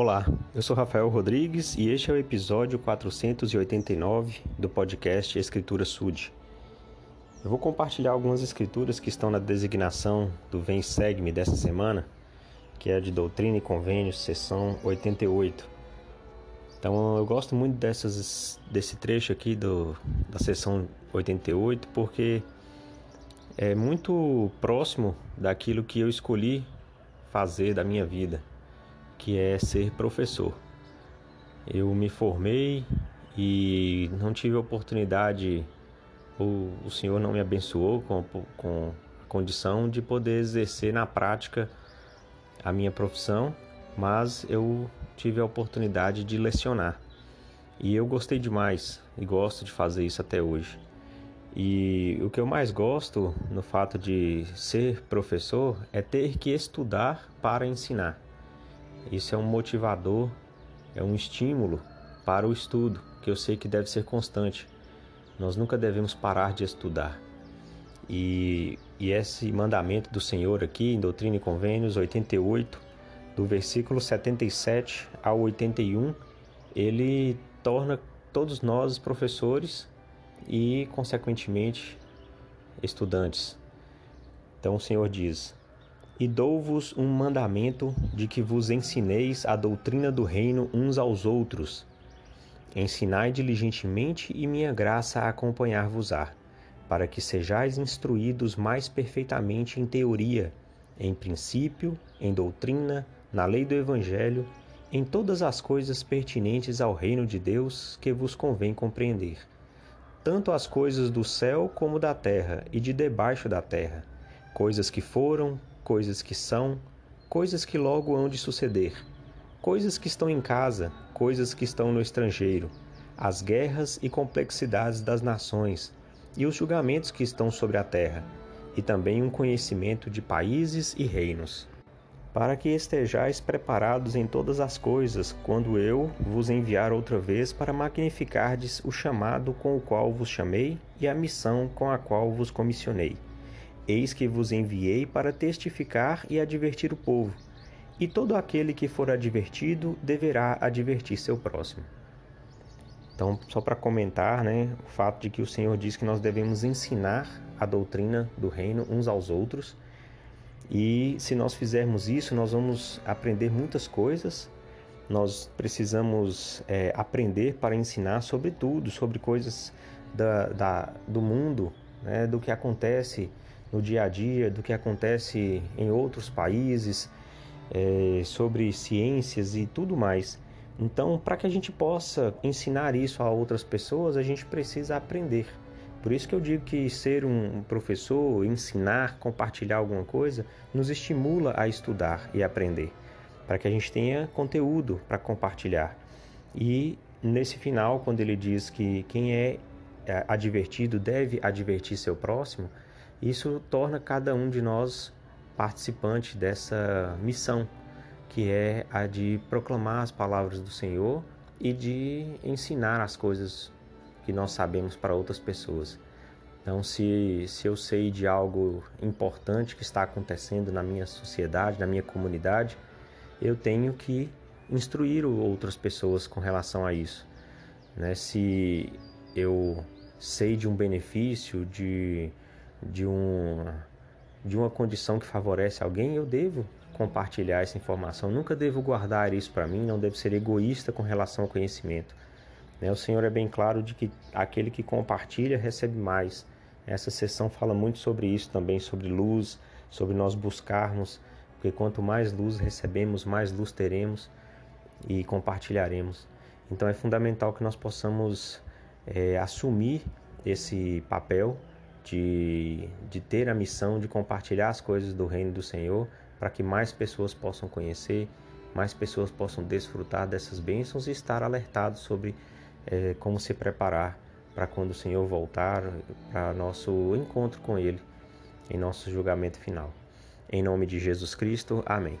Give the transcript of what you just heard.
Olá, eu sou Rafael Rodrigues e este é o episódio 489 do podcast Escritura Sud. Eu vou compartilhar algumas escrituras que estão na designação do Vem Segue-me dessa semana, que é de Doutrina e Convênios, sessão 88. Então eu gosto muito dessas, desse trecho aqui do, da sessão 88 porque é muito próximo daquilo que eu escolhi fazer da minha vida que é ser professor. Eu me formei e não tive oportunidade, o Senhor não me abençoou com, com a condição de poder exercer na prática a minha profissão, mas eu tive a oportunidade de lecionar. E eu gostei demais e gosto de fazer isso até hoje. E o que eu mais gosto no fato de ser professor é ter que estudar para ensinar. Isso é um motivador, é um estímulo para o estudo, que eu sei que deve ser constante. Nós nunca devemos parar de estudar. E, e esse mandamento do Senhor aqui em Doutrina e Convênios 88, do versículo 77 ao 81, ele torna todos nós professores e, consequentemente, estudantes. Então o Senhor diz: e dou-vos um mandamento de que vos ensineis a doutrina do reino uns aos outros. Ensinai diligentemente e minha graça acompanhar-vos-á, para que sejais instruídos mais perfeitamente em teoria, em princípio, em doutrina, na lei do Evangelho, em todas as coisas pertinentes ao reino de Deus que vos convém compreender, tanto as coisas do céu como da terra e de debaixo da terra, coisas que foram, coisas que são, coisas que logo hão de suceder, coisas que estão em casa, coisas que estão no estrangeiro, as guerras e complexidades das nações e os julgamentos que estão sobre a terra, e também um conhecimento de países e reinos. Para que estejais preparados em todas as coisas, quando eu vos enviar outra vez para magnificardes o chamado com o qual vos chamei e a missão com a qual vos comissionei. Eis que vos enviei para testificar e advertir o povo. E todo aquele que for advertido deverá advertir seu próximo. Então, só para comentar, né, o fato de que o Senhor diz que nós devemos ensinar a doutrina do reino uns aos outros. E se nós fizermos isso, nós vamos aprender muitas coisas. Nós precisamos é, aprender para ensinar sobre tudo, sobre coisas da, da, do mundo, né, do que acontece no dia a dia, do que acontece em outros países, é, sobre ciências e tudo mais. Então, para que a gente possa ensinar isso a outras pessoas, a gente precisa aprender. Por isso que eu digo que ser um professor, ensinar, compartilhar alguma coisa, nos estimula a estudar e aprender, para que a gente tenha conteúdo para compartilhar. E nesse final, quando ele diz que quem é, é advertido deve advertir seu próximo, isso torna cada um de nós participante dessa missão, que é a de proclamar as palavras do Senhor e de ensinar as coisas que nós sabemos para outras pessoas. Então, se, se eu sei de algo importante que está acontecendo na minha sociedade, na minha comunidade, eu tenho que instruir outras pessoas com relação a isso. Né? Se eu sei de um benefício, de de, um, de uma condição que favorece alguém, eu devo compartilhar essa informação. Nunca devo guardar isso para mim, não devo ser egoísta com relação ao conhecimento. Né? O Senhor é bem claro de que aquele que compartilha recebe mais. Essa sessão fala muito sobre isso também, sobre luz, sobre nós buscarmos, porque quanto mais luz recebemos, mais luz teremos e compartilharemos. Então é fundamental que nós possamos é, assumir esse papel de, de ter a missão de compartilhar as coisas do reino do Senhor para que mais pessoas possam conhecer, mais pessoas possam desfrutar dessas bênçãos e estar alertados sobre é, como se preparar para quando o Senhor voltar, para nosso encontro com Ele, em nosso julgamento final. Em nome de Jesus Cristo, amém.